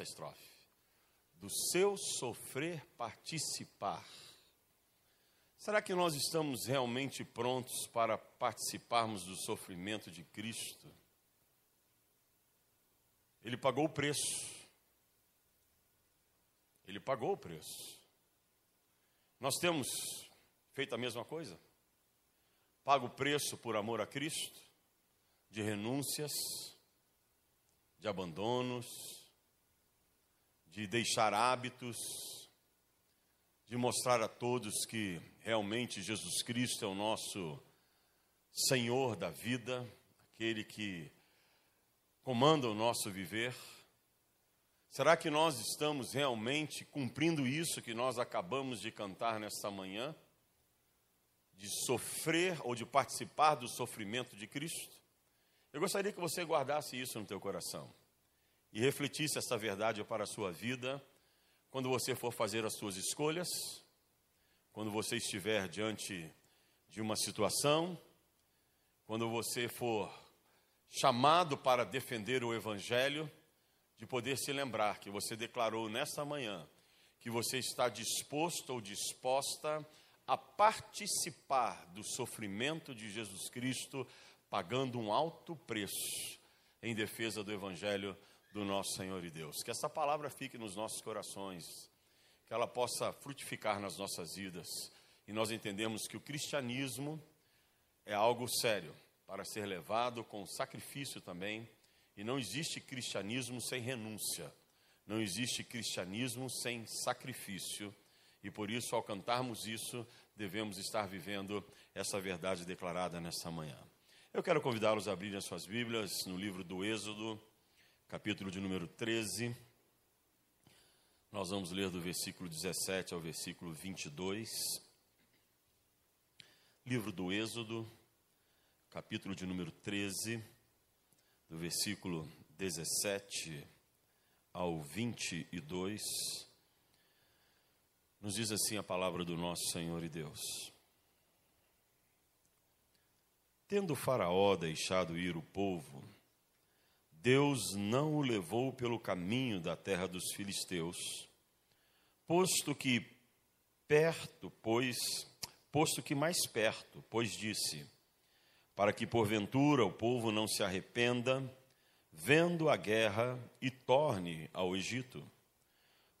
essa estrofe. Do seu sofrer participar. Será que nós estamos realmente prontos para participarmos do sofrimento de Cristo? Ele pagou o preço. Ele pagou o preço. Nós temos feito a mesma coisa? Pago o preço por amor a Cristo, de renúncias, de abandonos, de deixar hábitos, de mostrar a todos que realmente Jesus Cristo é o nosso Senhor da vida, aquele que comanda o nosso viver. Será que nós estamos realmente cumprindo isso que nós acabamos de cantar nesta manhã? De sofrer ou de participar do sofrimento de Cristo? Eu gostaria que você guardasse isso no teu coração e refletisse essa verdade para a sua vida quando você for fazer as suas escolhas, quando você estiver diante de uma situação, quando você for chamado para defender o evangelho, de poder se lembrar que você declarou nessa manhã que você está disposto ou disposta a participar do sofrimento de Jesus Cristo pagando um alto preço em defesa do Evangelho do nosso Senhor e Deus. Que essa palavra fique nos nossos corações, que ela possa frutificar nas nossas vidas e nós entendemos que o cristianismo é algo sério para ser levado com sacrifício também, e não existe cristianismo sem renúncia, não existe cristianismo sem sacrifício, e por isso, ao cantarmos isso, devemos estar vivendo essa verdade declarada nessa manhã. Eu quero convidá-los a abrirem as suas Bíblias no livro do Êxodo, capítulo de número 13. Nós vamos ler do versículo 17 ao versículo 22. Livro do Êxodo, capítulo de número 13, do versículo 17 ao 22. Nos diz assim a palavra do nosso Senhor e Deus. Tendo Faraó deixado ir o povo, Deus não o levou pelo caminho da terra dos filisteus, posto que perto, pois, posto que mais perto, pois disse: para que porventura o povo não se arrependa, vendo a guerra e torne ao Egito.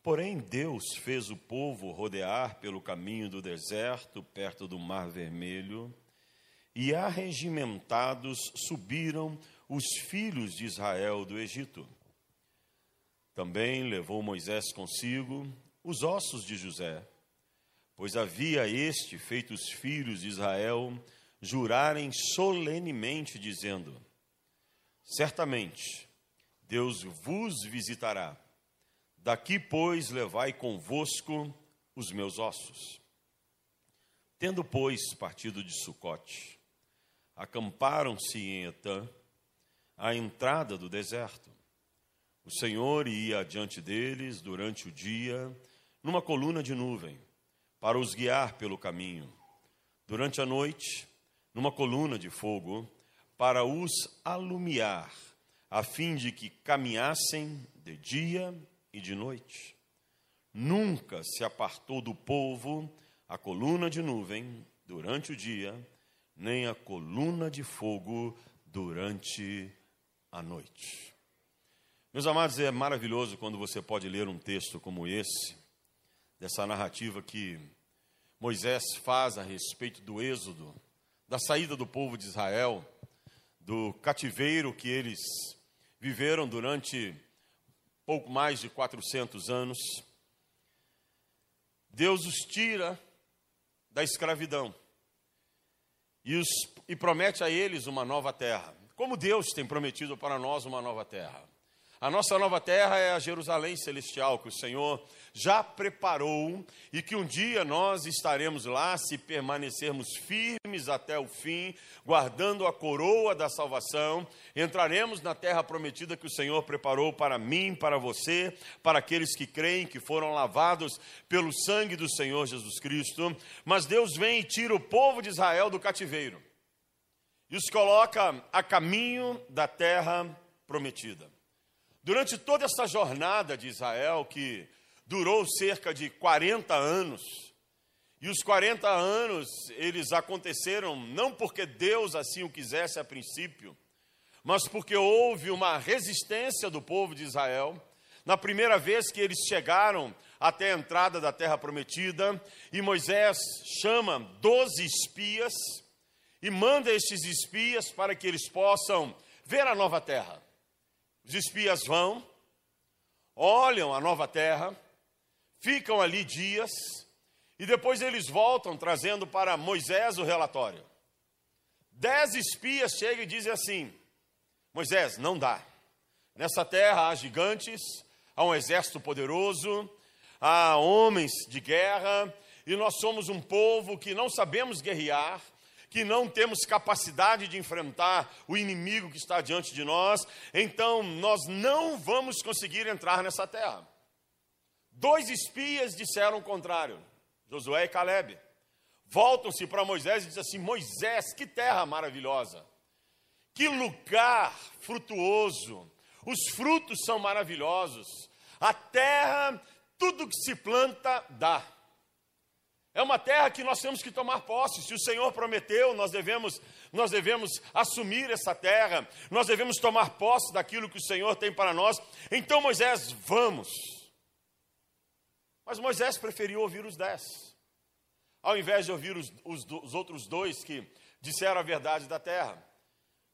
Porém, Deus fez o povo rodear pelo caminho do deserto, perto do Mar Vermelho, e arregimentados subiram os filhos de Israel do Egito. Também levou Moisés consigo os ossos de José, pois havia este feito os filhos de Israel jurarem solenemente, dizendo: Certamente Deus vos visitará. Daqui, pois, levai convosco os meus ossos. Tendo, pois, partido de Sucote, acamparam-se em Etã, à entrada do deserto. O Senhor ia adiante deles durante o dia, numa coluna de nuvem, para os guiar pelo caminho. Durante a noite, numa coluna de fogo, para os alumiar, a fim de que caminhassem de dia e de noite. Nunca se apartou do povo a coluna de nuvem durante o dia, nem a coluna de fogo durante a noite. Meus amados, é maravilhoso quando você pode ler um texto como esse, dessa narrativa que Moisés faz a respeito do Êxodo, da saída do povo de Israel, do cativeiro que eles viveram durante pouco mais de 400 anos. Deus os tira da escravidão e, os, e promete a eles uma nova terra. Como Deus tem prometido para nós uma nova terra. A nossa nova terra é a Jerusalém celestial que o Senhor já preparou e que um dia nós estaremos lá se permanecermos firmes até o fim, guardando a coroa da salvação. Entraremos na terra prometida que o Senhor preparou para mim, para você, para aqueles que creem que foram lavados pelo sangue do Senhor Jesus Cristo. Mas Deus vem e tira o povo de Israel do cativeiro e os coloca a caminho da terra prometida. Durante toda essa jornada de Israel, que durou cerca de 40 anos, e os 40 anos eles aconteceram não porque Deus assim o quisesse a princípio, mas porque houve uma resistência do povo de Israel. Na primeira vez que eles chegaram até a entrada da terra prometida, e Moisés chama doze espias e manda estes espias para que eles possam ver a nova terra. Os espias vão, olham a nova terra, ficam ali dias e depois eles voltam trazendo para Moisés o relatório. Dez espias chegam e dizem assim: Moisés, não dá. Nessa terra há gigantes, há um exército poderoso, há homens de guerra, e nós somos um povo que não sabemos guerrear, que não temos capacidade de enfrentar o inimigo que está diante de nós, então nós não vamos conseguir entrar nessa terra. Dois espias disseram o contrário, Josué e Caleb. Voltam-se para Moisés e dizem assim: Moisés, que terra maravilhosa, que lugar frutuoso, os frutos são maravilhosos, a terra, tudo que se planta, dá. É uma terra que nós temos que tomar posse. Se o Senhor prometeu, nós devemos, nós devemos assumir essa terra, nós devemos tomar posse daquilo que o Senhor tem para nós. Então, Moisés, vamos. Mas Moisés preferiu ouvir os dez, ao invés de ouvir os, os, os outros dois que disseram a verdade da terra.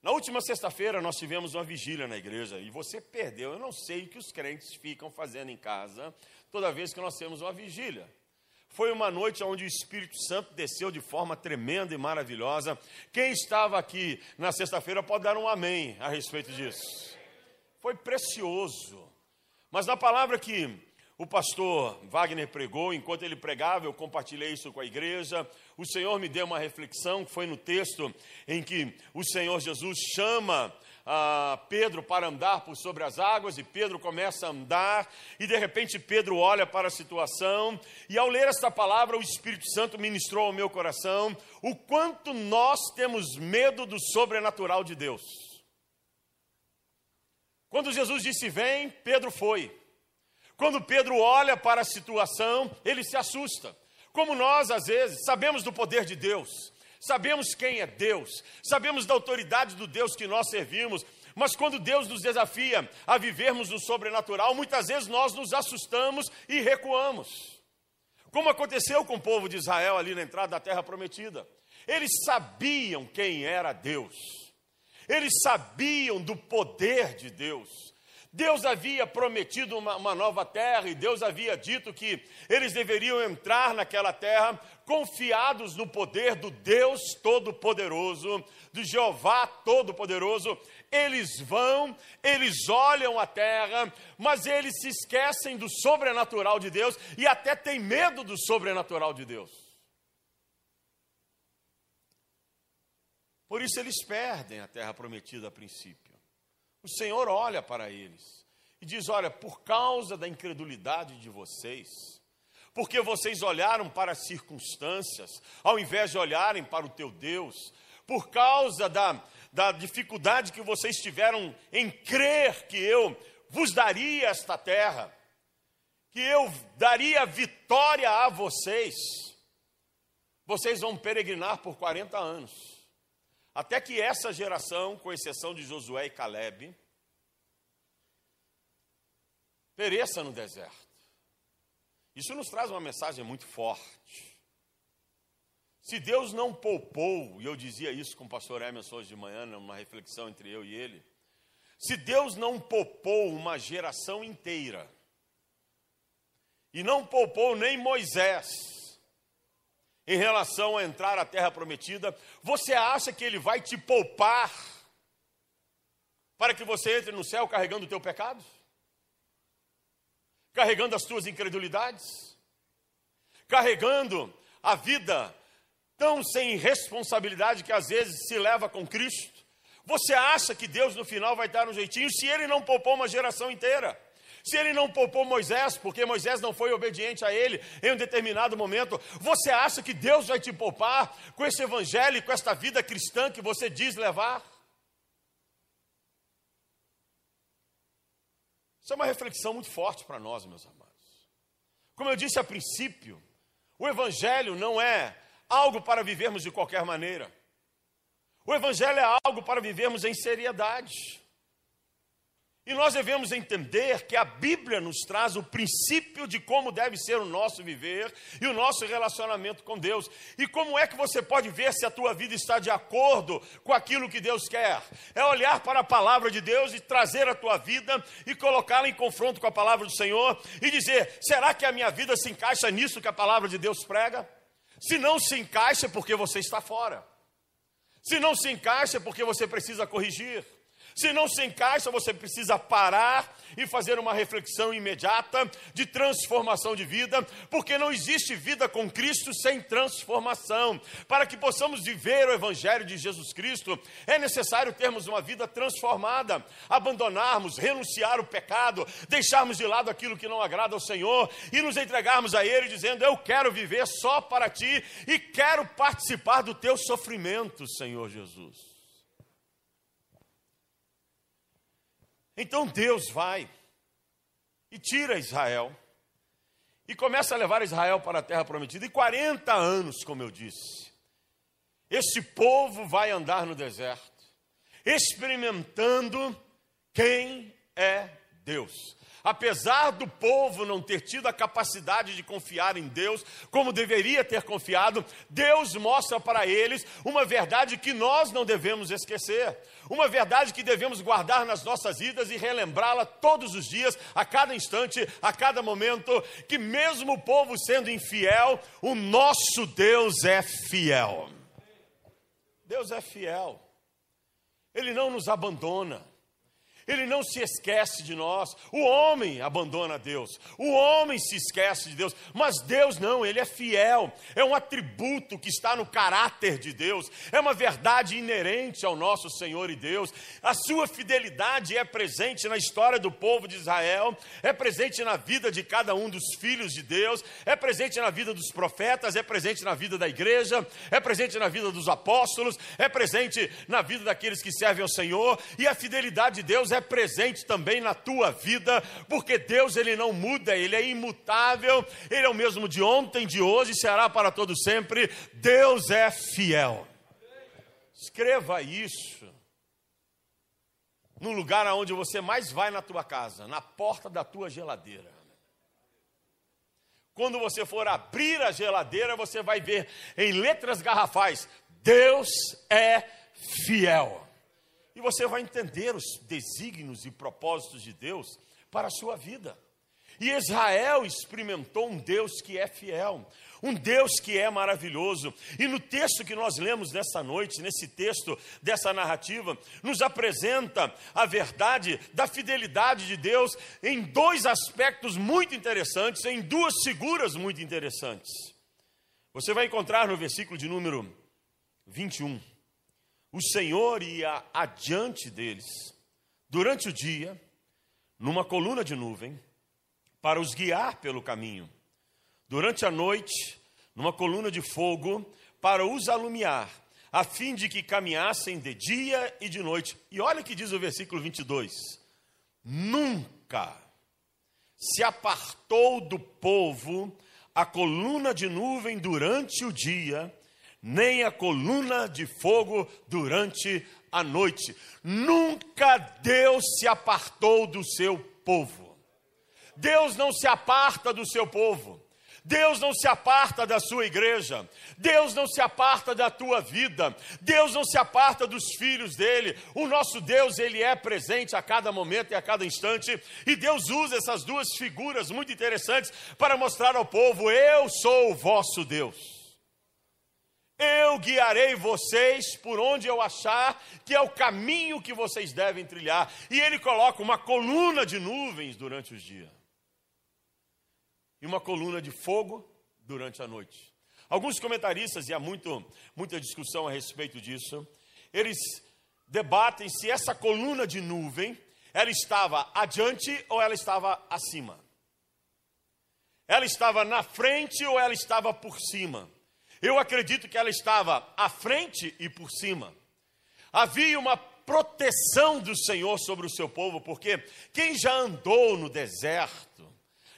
Na última sexta-feira nós tivemos uma vigília na igreja e você perdeu. Eu não sei o que os crentes ficam fazendo em casa toda vez que nós temos uma vigília. Foi uma noite onde o Espírito Santo desceu de forma tremenda e maravilhosa. Quem estava aqui na sexta-feira pode dar um amém a respeito disso. Foi precioso. Mas na palavra que o pastor Wagner pregou, enquanto ele pregava, eu compartilhei isso com a igreja. O Senhor me deu uma reflexão, que foi no texto em que o Senhor Jesus chama ah, Pedro para andar por sobre as águas, e Pedro começa a andar, e de repente Pedro olha para a situação, e ao ler esta palavra, o Espírito Santo ministrou ao meu coração o quanto nós temos medo do sobrenatural de Deus. Quando Jesus disse: Vem, Pedro foi. Quando Pedro olha para a situação, ele se assusta. Como nós, às vezes, sabemos do poder de Deus, sabemos quem é Deus, sabemos da autoridade do Deus que nós servimos, mas quando Deus nos desafia a vivermos no sobrenatural, muitas vezes nós nos assustamos e recuamos. Como aconteceu com o povo de Israel ali na entrada da terra prometida. Eles sabiam quem era Deus, eles sabiam do poder de Deus, Deus havia prometido uma, uma, nova terra e Deus havia dito que eles deveriam entrar naquela terra confiados no poder do Deus Todo-Poderoso, do Jeová Todo-Poderoso. Eles vão, eles olham a terra, mas eles se esquecem do sobrenatural de Deus e até têm medo do sobrenatural de Deus. Por isso eles perdem a terra prometida a princípio. O Senhor olha para eles e diz: Olha, por causa da incredulidade de vocês, porque vocês olharam para as circunstâncias, ao invés de olharem para o teu Deus, por causa da, da dificuldade que vocês tiveram em crer que eu vos daria esta terra, que eu daria vitória a vocês, vocês vão peregrinar por 40 anos. Até que essa geração, com exceção de Josué e Caleb, pereça no deserto. Isso nos traz uma mensagem muito forte. Se Deus não poupou, e eu dizia isso com o pastor Emerson hoje de manhã, numa reflexão entre eu e ele, se Deus não poupou uma geração inteira, e não poupou nem Moisés, em relação a entrar à terra prometida, você acha que ele vai te poupar para que você entre no céu carregando o teu pecado? Carregando as tuas incredulidades? Carregando a vida tão sem responsabilidade que às vezes se leva com Cristo? Você acha que Deus no final vai dar um jeitinho se ele não poupou uma geração inteira? Se ele não poupou Moisés, porque Moisés não foi obediente a ele em um determinado momento, você acha que Deus vai te poupar com esse evangelho, com esta vida cristã que você diz levar? Isso é uma reflexão muito forte para nós, meus amados. Como eu disse a princípio, o Evangelho não é algo para vivermos de qualquer maneira. O Evangelho é algo para vivermos em seriedade. E nós devemos entender que a Bíblia nos traz o princípio de como deve ser o nosso viver e o nosso relacionamento com Deus. E como é que você pode ver se a tua vida está de acordo com aquilo que Deus quer? É olhar para a palavra de Deus e trazer a tua vida e colocá-la em confronto com a palavra do Senhor e dizer: será que a minha vida se encaixa nisso que a palavra de Deus prega? Se não se encaixa, é porque você está fora. Se não se encaixa, é porque você precisa corrigir. Se não se encaixa, você precisa parar e fazer uma reflexão imediata de transformação de vida, porque não existe vida com Cristo sem transformação. Para que possamos viver o Evangelho de Jesus Cristo, é necessário termos uma vida transformada, abandonarmos, renunciar o pecado, deixarmos de lado aquilo que não agrada ao Senhor e nos entregarmos a Ele, dizendo: Eu quero viver só para Ti e quero participar do Teu sofrimento, Senhor Jesus. Então Deus vai e tira Israel e começa a levar Israel para a terra prometida. E 40 anos, como eu disse, esse povo vai andar no deserto, experimentando quem é Deus apesar do povo não ter tido a capacidade de confiar em Deus como deveria ter confiado, Deus mostra para eles uma verdade que nós não devemos esquecer, uma verdade que devemos guardar nas nossas vidas e relembrá-la todos os dias, a cada instante, a cada momento, que mesmo o povo sendo infiel, o nosso Deus é fiel. Deus é fiel. Ele não nos abandona. Ele não se esquece de nós. O homem abandona Deus, o homem se esquece de Deus, mas Deus não, ele é fiel. É um atributo que está no caráter de Deus, é uma verdade inerente ao nosso Senhor e Deus. A sua fidelidade é presente na história do povo de Israel, é presente na vida de cada um dos filhos de Deus, é presente na vida dos profetas, é presente na vida da igreja, é presente na vida dos apóstolos, é presente na vida daqueles que servem ao Senhor, e a fidelidade de Deus é é presente também na tua vida, porque Deus ele não muda, ele é imutável, ele é o mesmo de ontem, de hoje, será para todo sempre. Deus é fiel. Escreva isso no lugar aonde você mais vai na tua casa, na porta da tua geladeira. Quando você for abrir a geladeira, você vai ver em letras garrafais: Deus é fiel e você vai entender os desígnios e propósitos de Deus para a sua vida. E Israel experimentou um Deus que é fiel, um Deus que é maravilhoso. E no texto que nós lemos nessa noite, nesse texto dessa narrativa, nos apresenta a verdade da fidelidade de Deus em dois aspectos muito interessantes, em duas figuras muito interessantes. Você vai encontrar no versículo de número 21 o Senhor ia adiante deles durante o dia, numa coluna de nuvem, para os guiar pelo caminho. Durante a noite, numa coluna de fogo, para os alumiar, a fim de que caminhassem de dia e de noite. E olha o que diz o versículo 22: Nunca se apartou do povo a coluna de nuvem durante o dia nem a coluna de fogo durante a noite. Nunca Deus se apartou do seu povo. Deus não se aparta do seu povo. Deus não se aparta da sua igreja, Deus não se aparta da tua vida, Deus não se aparta dos filhos dele. O nosso Deus, ele é presente a cada momento e a cada instante, e Deus usa essas duas figuras muito interessantes para mostrar ao povo: eu sou o vosso Deus. Eu guiarei vocês por onde eu achar que é o caminho que vocês devem trilhar. E ele coloca uma coluna de nuvens durante os dias e uma coluna de fogo durante a noite. Alguns comentaristas, e há muito, muita discussão a respeito disso, eles debatem se essa coluna de nuvem ela estava adiante ou ela estava acima. Ela estava na frente ou ela estava por cima. Eu acredito que ela estava à frente e por cima. Havia uma proteção do Senhor sobre o seu povo, porque quem já andou no deserto,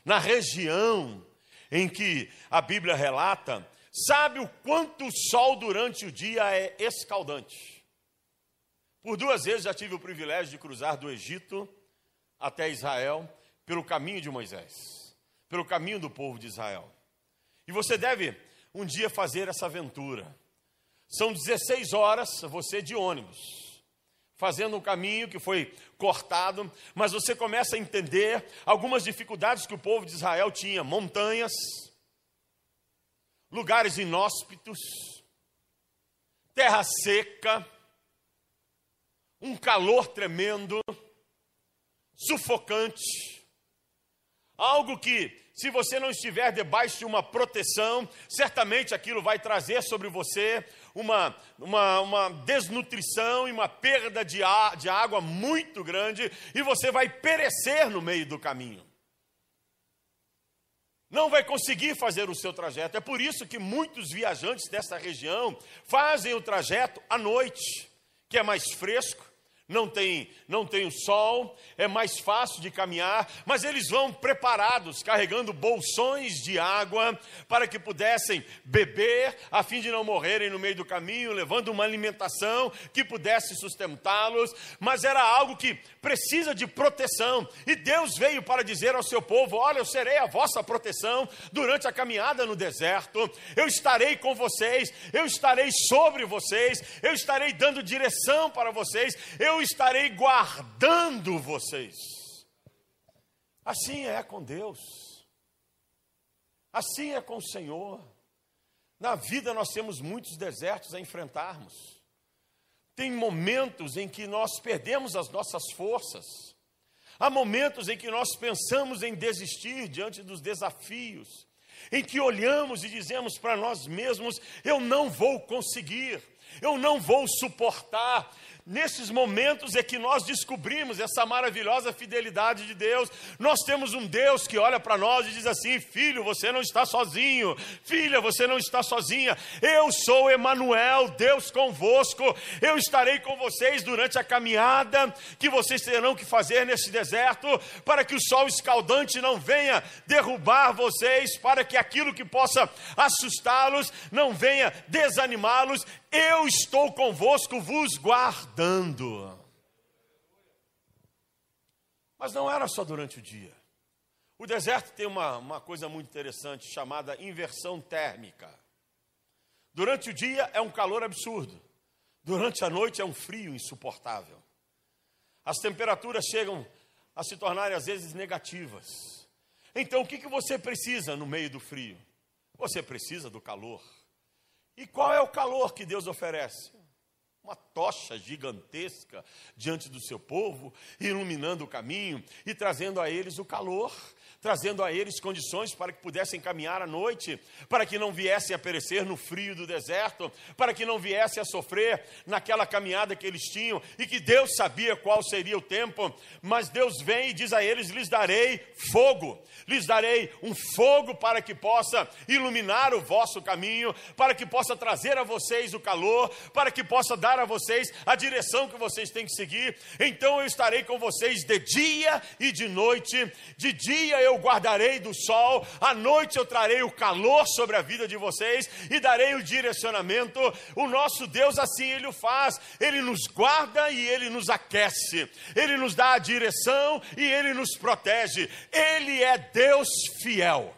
na região em que a Bíblia relata, sabe o quanto o sol durante o dia é escaldante. Por duas vezes já tive o privilégio de cruzar do Egito até Israel pelo caminho de Moisés, pelo caminho do povo de Israel. E você deve um dia fazer essa aventura. São 16 horas você de ônibus, fazendo um caminho que foi cortado, mas você começa a entender algumas dificuldades que o povo de Israel tinha: montanhas, lugares inóspitos, terra seca, um calor tremendo, sufocante, algo que se você não estiver debaixo de uma proteção, certamente aquilo vai trazer sobre você uma, uma, uma desnutrição e uma perda de, a, de água muito grande, e você vai perecer no meio do caminho. Não vai conseguir fazer o seu trajeto. É por isso que muitos viajantes dessa região fazem o trajeto à noite, que é mais fresco, não tem, não tem o sol, é mais fácil de caminhar, mas eles vão preparados, carregando bolsões de água para que pudessem beber, a fim de não morrerem no meio do caminho, levando uma alimentação que pudesse sustentá-los, mas era algo que precisa de proteção, e Deus veio para dizer ao seu povo: Olha, eu serei a vossa proteção durante a caminhada no deserto, eu estarei com vocês, eu estarei sobre vocês, eu estarei dando direção para vocês, eu eu estarei guardando vocês. Assim é com Deus, assim é com o Senhor. Na vida nós temos muitos desertos a enfrentarmos. Tem momentos em que nós perdemos as nossas forças. Há momentos em que nós pensamos em desistir diante dos desafios, em que olhamos e dizemos para nós mesmos: eu não vou conseguir, eu não vou suportar, Nesses momentos é que nós descobrimos essa maravilhosa fidelidade de Deus. Nós temos um Deus que olha para nós e diz assim: Filho, você não está sozinho. Filha, você não está sozinha. Eu sou Emanuel, Deus convosco. Eu estarei com vocês durante a caminhada que vocês terão que fazer nesse deserto, para que o sol escaldante não venha derrubar vocês, para que aquilo que possa assustá-los não venha desanimá-los. Eu estou convosco, vos guardando. Mas não era só durante o dia. O deserto tem uma, uma coisa muito interessante chamada inversão térmica. Durante o dia é um calor absurdo, durante a noite é um frio insuportável. As temperaturas chegam a se tornarem às vezes negativas. Então o que, que você precisa no meio do frio? Você precisa do calor. E qual é o calor que Deus oferece? Uma tocha gigantesca diante do seu povo, iluminando o caminho e trazendo a eles o calor trazendo a eles condições para que pudessem caminhar à noite, para que não viessem a perecer no frio do deserto, para que não viessem a sofrer naquela caminhada que eles tinham, e que Deus sabia qual seria o tempo, mas Deus vem e diz a eles: lhes darei fogo, lhes darei um fogo para que possa iluminar o vosso caminho, para que possa trazer a vocês o calor, para que possa dar a vocês a direção que vocês têm que seguir. Então eu estarei com vocês de dia e de noite, de dia eu eu guardarei do sol, à noite eu trarei o calor sobre a vida de vocês e darei o direcionamento. O nosso Deus assim ele o faz, ele nos guarda e ele nos aquece, ele nos dá a direção e ele nos protege. Ele é Deus fiel.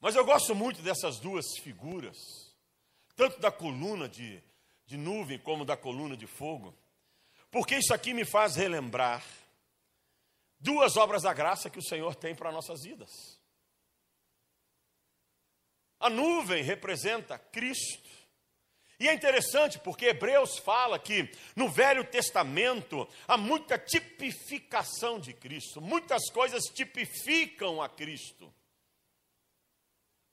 Mas eu gosto muito dessas duas figuras, tanto da coluna de, de nuvem como da coluna de fogo, porque isso aqui me faz relembrar duas obras da graça que o Senhor tem para nossas vidas. A nuvem representa Cristo. E é interessante porque Hebreus fala que no Velho Testamento há muita tipificação de Cristo, muitas coisas tipificam a Cristo.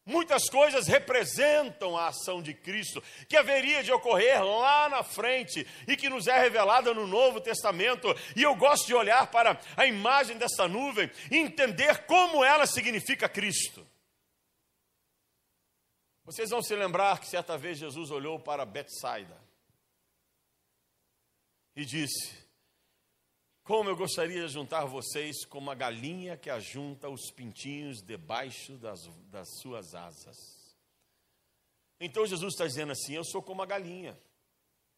Muitas coisas representam a ação de Cristo, que haveria de ocorrer lá na frente e que nos é revelada no Novo Testamento. E eu gosto de olhar para a imagem dessa nuvem e entender como ela significa Cristo. Vocês vão se lembrar que certa vez Jesus olhou para Betsaida. e disse: Como eu gostaria de juntar vocês como a galinha que ajunta os pintinhos debaixo das, das suas asas. Então Jesus está dizendo assim: Eu sou como a galinha.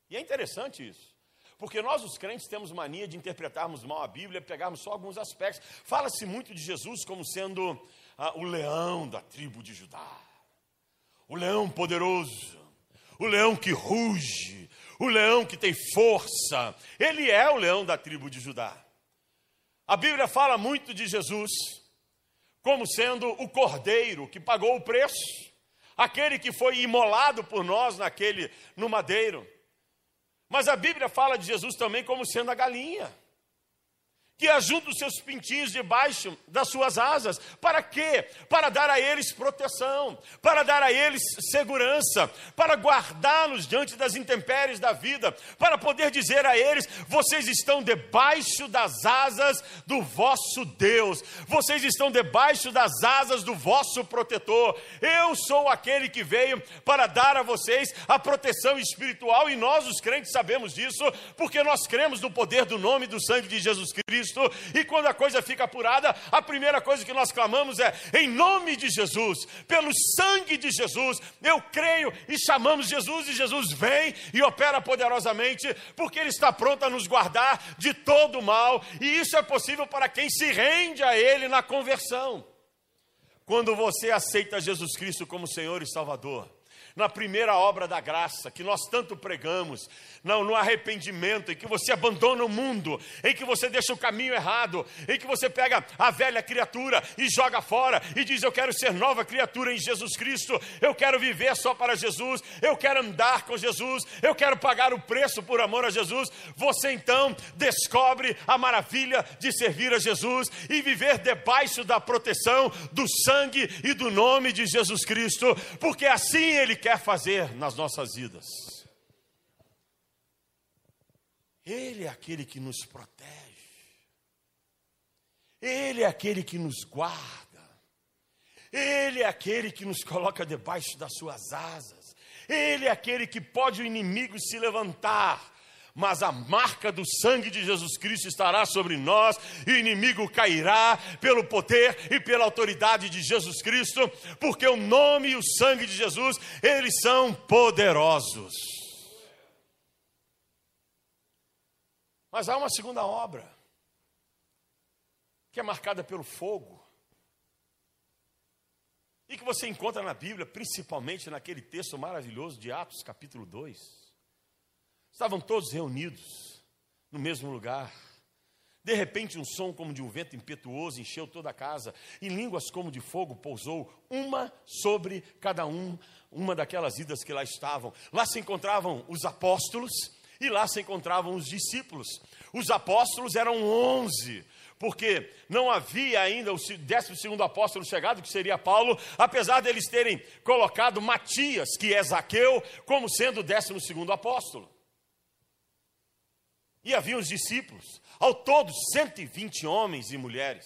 E é interessante isso. Porque nós, os crentes, temos mania de interpretarmos mal a Bíblia, pegarmos só alguns aspectos. Fala-se muito de Jesus como sendo ah, o leão da tribo de Judá, o leão poderoso, o leão que ruge, o leão que tem força. Ele é o leão da tribo de Judá. A Bíblia fala muito de Jesus como sendo o cordeiro que pagou o preço, aquele que foi imolado por nós naquele no madeiro. Mas a Bíblia fala de Jesus também como sendo a galinha que ajunta os seus pintinhos debaixo das suas asas. Para quê? Para dar a eles proteção, para dar a eles segurança, para guardá-los diante das intempéries da vida, para poder dizer a eles: vocês estão debaixo das asas do vosso Deus, vocês estão debaixo das asas do vosso protetor. Eu sou aquele que veio para dar a vocês a proteção espiritual e nós, os crentes, sabemos disso, porque nós cremos no poder do nome e do sangue de Jesus Cristo Cristo, e quando a coisa fica apurada, a primeira coisa que nós clamamos é: em nome de Jesus, pelo sangue de Jesus, eu creio e chamamos Jesus, e Jesus vem e opera poderosamente, porque Ele está pronto a nos guardar de todo o mal, e isso é possível para quem se rende a Ele na conversão. Quando você aceita Jesus Cristo como Senhor e Salvador, na primeira obra da graça que nós tanto pregamos, não, no arrependimento, em que você abandona o mundo, em que você deixa o caminho errado, em que você pega a velha criatura e joga fora e diz: Eu quero ser nova criatura em Jesus Cristo, eu quero viver só para Jesus, eu quero andar com Jesus, eu quero pagar o preço por amor a Jesus. Você então descobre a maravilha de servir a Jesus e viver debaixo da proteção do sangue e do nome de Jesus Cristo, porque assim Ele quer quer fazer nas nossas vidas. Ele é aquele que nos protege, Ele é aquele que nos guarda, Ele é aquele que nos coloca debaixo das suas asas, Ele é aquele que pode o inimigo se levantar mas a marca do sangue de Jesus Cristo estará sobre nós, e o inimigo cairá pelo poder e pela autoridade de Jesus Cristo, porque o nome e o sangue de Jesus, eles são poderosos. Mas há uma segunda obra, que é marcada pelo fogo, e que você encontra na Bíblia, principalmente naquele texto maravilhoso de Atos, capítulo 2. Estavam todos reunidos no mesmo lugar. De repente, um som como de um vento impetuoso encheu toda a casa, e línguas como de fogo pousou, uma sobre cada um, uma daquelas idas que lá estavam. Lá se encontravam os apóstolos e lá se encontravam os discípulos. Os apóstolos eram onze, porque não havia ainda o décimo segundo apóstolo chegado, que seria Paulo, apesar deles terem colocado Matias, que é Zaqueu, como sendo o décimo segundo apóstolo e havia os discípulos, ao todo 120 homens e mulheres.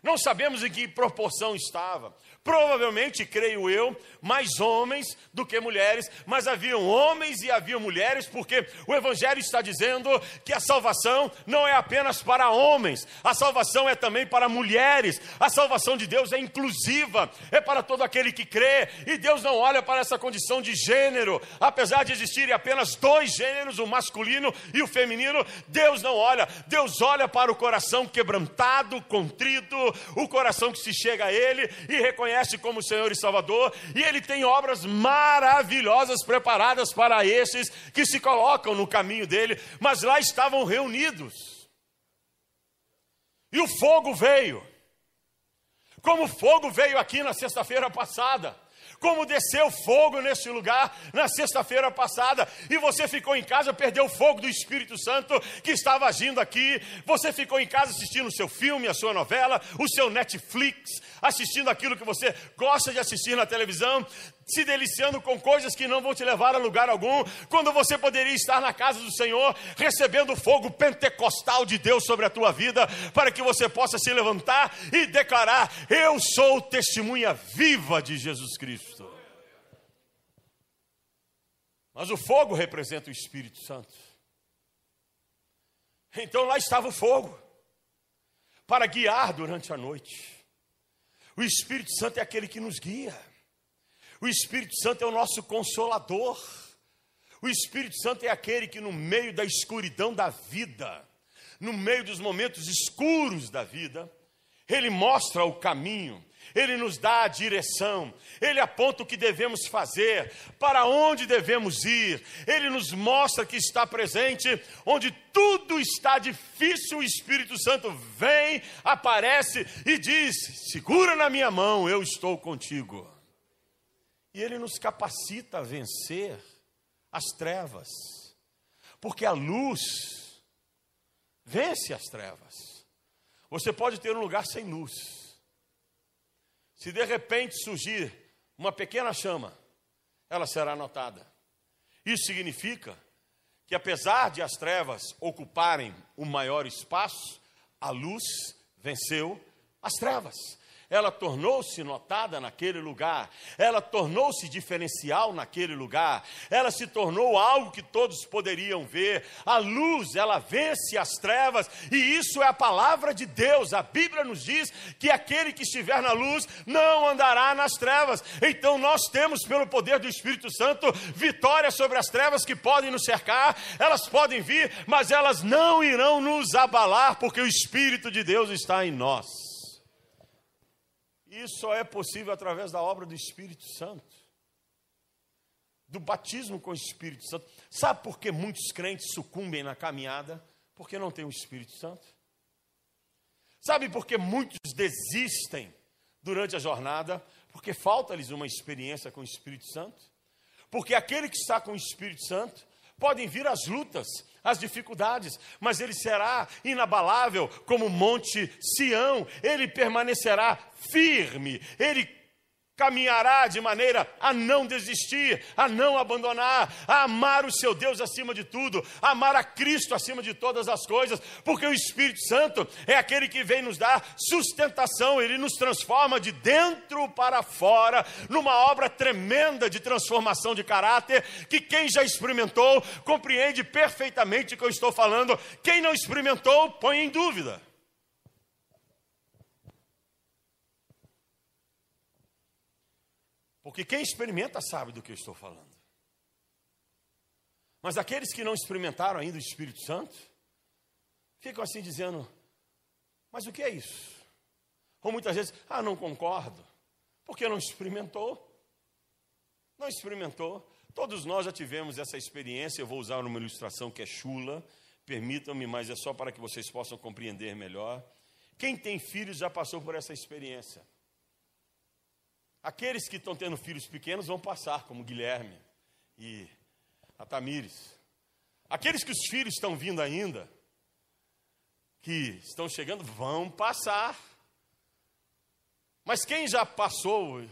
Não sabemos em que proporção estava, Provavelmente, creio eu, mais homens do que mulheres, mas haviam homens e havia mulheres, porque o Evangelho está dizendo que a salvação não é apenas para homens, a salvação é também para mulheres, a salvação de Deus é inclusiva, é para todo aquele que crê, e Deus não olha para essa condição de gênero, apesar de existirem apenas dois gêneros, o masculino e o feminino, Deus não olha, Deus olha para o coração quebrantado, contrito, o coração que se chega a Ele e reconhece reconhece como Senhor e Salvador, e Ele tem obras maravilhosas preparadas para esses que se colocam no caminho dele, mas lá estavam reunidos. E o fogo veio, como o fogo veio aqui na sexta-feira passada como desceu fogo nesse lugar na sexta-feira passada, e você ficou em casa, perdeu o fogo do Espírito Santo que estava agindo aqui, você ficou em casa assistindo o seu filme, a sua novela, o seu Netflix, assistindo aquilo que você gosta de assistir na televisão, se deliciando com coisas que não vão te levar a lugar algum, quando você poderia estar na casa do Senhor, recebendo o fogo pentecostal de Deus sobre a tua vida, para que você possa se levantar e declarar: Eu sou testemunha viva de Jesus Cristo. Mas o fogo representa o Espírito Santo. Então lá estava o fogo para guiar durante a noite. O Espírito Santo é aquele que nos guia. O Espírito Santo é o nosso consolador. O Espírito Santo é aquele que, no meio da escuridão da vida, no meio dos momentos escuros da vida, ele mostra o caminho, ele nos dá a direção, Ele aponta o que devemos fazer, para onde devemos ir, Ele nos mostra que está presente, onde tudo está difícil, o Espírito Santo vem, aparece e diz: segura na minha mão, eu estou contigo. E Ele nos capacita a vencer as trevas, porque a luz vence as trevas. Você pode ter um lugar sem luz se de repente surgir uma pequena chama, ela será notada. Isso significa que, apesar de as trevas ocuparem o maior espaço, a luz venceu as trevas ela tornou-se notada naquele lugar, ela tornou-se diferencial naquele lugar, ela se tornou algo que todos poderiam ver. A luz, ela vence as trevas, e isso é a palavra de Deus. A Bíblia nos diz que aquele que estiver na luz não andará nas trevas. Então nós temos, pelo poder do Espírito Santo, vitória sobre as trevas que podem nos cercar, elas podem vir, mas elas não irão nos abalar, porque o Espírito de Deus está em nós. Isso só é possível através da obra do Espírito Santo, do batismo com o Espírito Santo. Sabe por que muitos crentes sucumbem na caminhada? Porque não tem o Espírito Santo. Sabe por que muitos desistem durante a jornada? Porque falta-lhes uma experiência com o Espírito Santo. Porque aquele que está com o Espírito Santo, podem vir as lutas, as dificuldades, mas ele será inabalável como Monte Sião, ele permanecerá firme, ele caminhará de maneira a não desistir, a não abandonar, a amar o seu Deus acima de tudo, a amar a Cristo acima de todas as coisas, porque o Espírito Santo é aquele que vem nos dar sustentação, ele nos transforma de dentro para fora, numa obra tremenda de transformação de caráter, que quem já experimentou compreende perfeitamente o que eu estou falando, quem não experimentou põe em dúvida. Porque quem experimenta sabe do que eu estou falando. Mas aqueles que não experimentaram ainda o Espírito Santo, ficam assim dizendo: Mas o que é isso? Ou muitas vezes, ah, não concordo, porque não experimentou. Não experimentou. Todos nós já tivemos essa experiência. Eu vou usar uma ilustração que é chula, permitam-me, mas é só para que vocês possam compreender melhor. Quem tem filhos já passou por essa experiência. Aqueles que estão tendo filhos pequenos vão passar, como Guilherme e a Tamires. Aqueles que os filhos estão vindo ainda, que estão chegando, vão passar. Mas quem já passou, e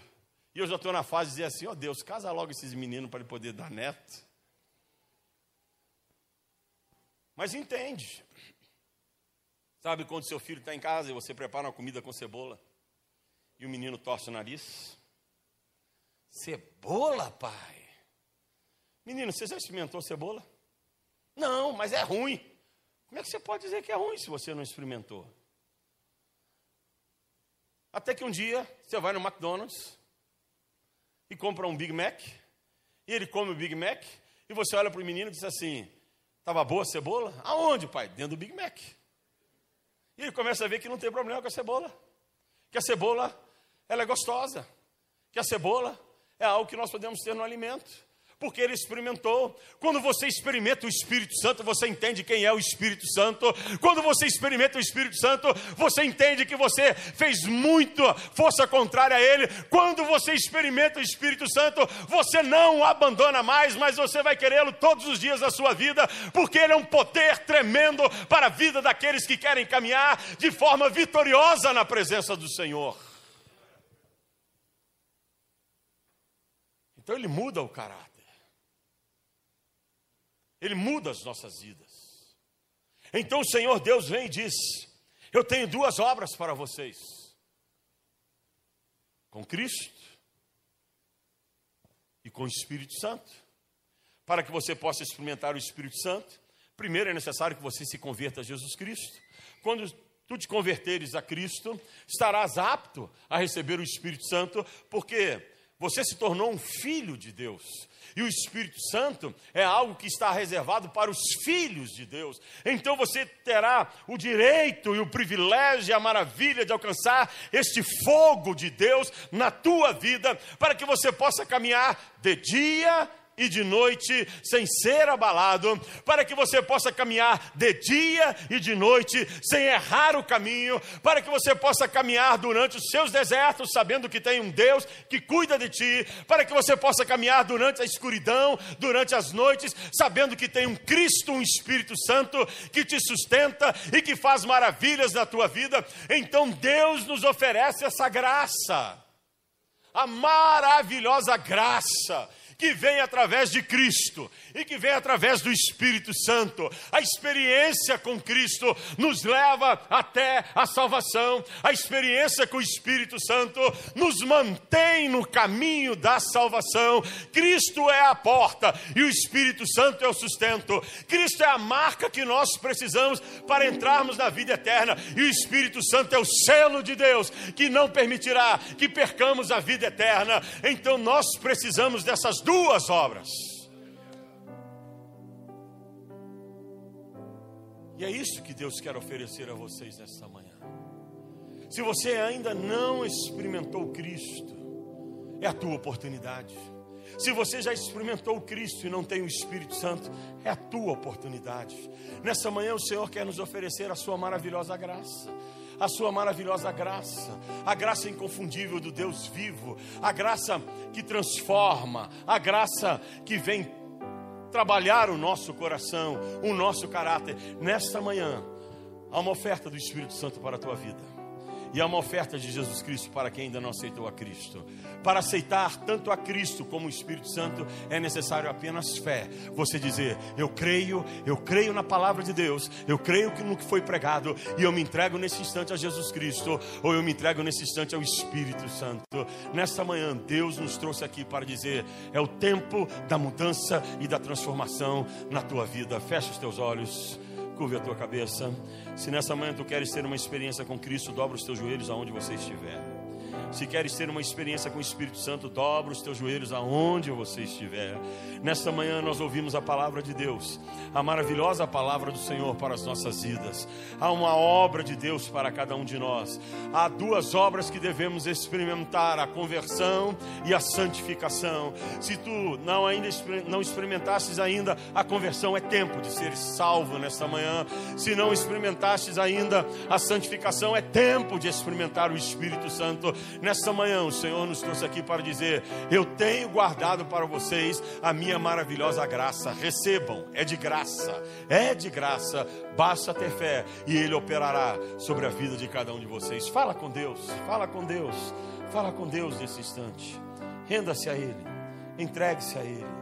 eu já estou na fase de dizer assim: ó oh Deus, casa logo esses meninos para ele poder dar neto. Mas entende. Sabe quando seu filho está em casa e você prepara uma comida com cebola e o menino torce o nariz? Cebola, pai? Menino, você já experimentou cebola? Não, mas é ruim. Como é que você pode dizer que é ruim se você não experimentou? Até que um dia você vai no McDonald's e compra um Big Mac, e ele come o Big Mac, e você olha para o menino e diz assim: estava boa a cebola? Aonde, pai? Dentro do Big Mac. E ele começa a ver que não tem problema com a cebola, que a cebola ela é gostosa, que a cebola é algo que nós podemos ter no alimento porque ele experimentou. Quando você experimenta o Espírito Santo, você entende quem é o Espírito Santo. Quando você experimenta o Espírito Santo, você entende que você fez muito força contrária a ele. Quando você experimenta o Espírito Santo, você não o abandona mais, mas você vai querê-lo todos os dias da sua vida, porque ele é um poder tremendo para a vida daqueles que querem caminhar de forma vitoriosa na presença do Senhor. Então ele muda o caráter. Ele muda as nossas vidas. Então o Senhor Deus vem e diz: Eu tenho duas obras para vocês. Com Cristo e com o Espírito Santo. Para que você possa experimentar o Espírito Santo, primeiro é necessário que você se converta a Jesus Cristo. Quando tu te converteres a Cristo, estarás apto a receber o Espírito Santo, porque você se tornou um filho de Deus. E o Espírito Santo é algo que está reservado para os filhos de Deus. Então você terá o direito e o privilégio e a maravilha de alcançar este fogo de Deus na tua vida, para que você possa caminhar de dia e de noite sem ser abalado, para que você possa caminhar de dia e de noite sem errar o caminho, para que você possa caminhar durante os seus desertos sabendo que tem um Deus que cuida de ti, para que você possa caminhar durante a escuridão, durante as noites, sabendo que tem um Cristo, um Espírito Santo que te sustenta e que faz maravilhas na tua vida. Então Deus nos oferece essa graça. A maravilhosa graça que vem através de Cristo e que vem através do Espírito Santo. A experiência com Cristo nos leva até a salvação. A experiência com o Espírito Santo nos mantém no caminho da salvação. Cristo é a porta e o Espírito Santo é o sustento. Cristo é a marca que nós precisamos para entrarmos na vida eterna e o Espírito Santo é o selo de Deus que não permitirá que percamos a vida eterna. Então nós precisamos dessas duas duas obras. E é isso que Deus quer oferecer a vocês nesta manhã. Se você ainda não experimentou Cristo, é a tua oportunidade. Se você já experimentou Cristo e não tem o Espírito Santo, é a tua oportunidade. Nessa manhã o Senhor quer nos oferecer a sua maravilhosa graça a sua maravilhosa graça, a graça inconfundível do Deus vivo, a graça que transforma, a graça que vem trabalhar o nosso coração, o nosso caráter. Nesta manhã, há uma oferta do Espírito Santo para a tua vida. E há uma oferta de Jesus Cristo para quem ainda não aceitou a Cristo. Para aceitar tanto a Cristo como o Espírito Santo é necessário apenas fé. Você dizer: Eu creio, eu creio na palavra de Deus, eu creio no que foi pregado e eu me entrego nesse instante a Jesus Cristo, ou eu me entrego nesse instante ao Espírito Santo. Nesta manhã, Deus nos trouxe aqui para dizer: É o tempo da mudança e da transformação na tua vida. Fecha os teus olhos curve a tua cabeça. Se nessa manhã tu queres ter uma experiência com Cristo, dobra os teus joelhos aonde você estiver. Se queres ter uma experiência com o Espírito Santo, dobra os teus joelhos aonde você estiver. Nesta manhã nós ouvimos a palavra de Deus, a maravilhosa palavra do Senhor para as nossas vidas. Há uma obra de Deus para cada um de nós. Há duas obras que devemos experimentar: a conversão e a santificação. Se tu não ainda não experimentastes ainda a conversão, é tempo de ser salvo nesta manhã. Se não experimentastes ainda a santificação, é tempo de experimentar o Espírito Santo. Nessa manhã, o Senhor nos trouxe aqui para dizer: Eu tenho guardado para vocês a minha maravilhosa graça. Recebam, é de graça, é de graça. Basta ter fé e Ele operará sobre a vida de cada um de vocês. Fala com Deus, fala com Deus, fala com Deus nesse instante. Renda-se a Ele, entregue-se a Ele.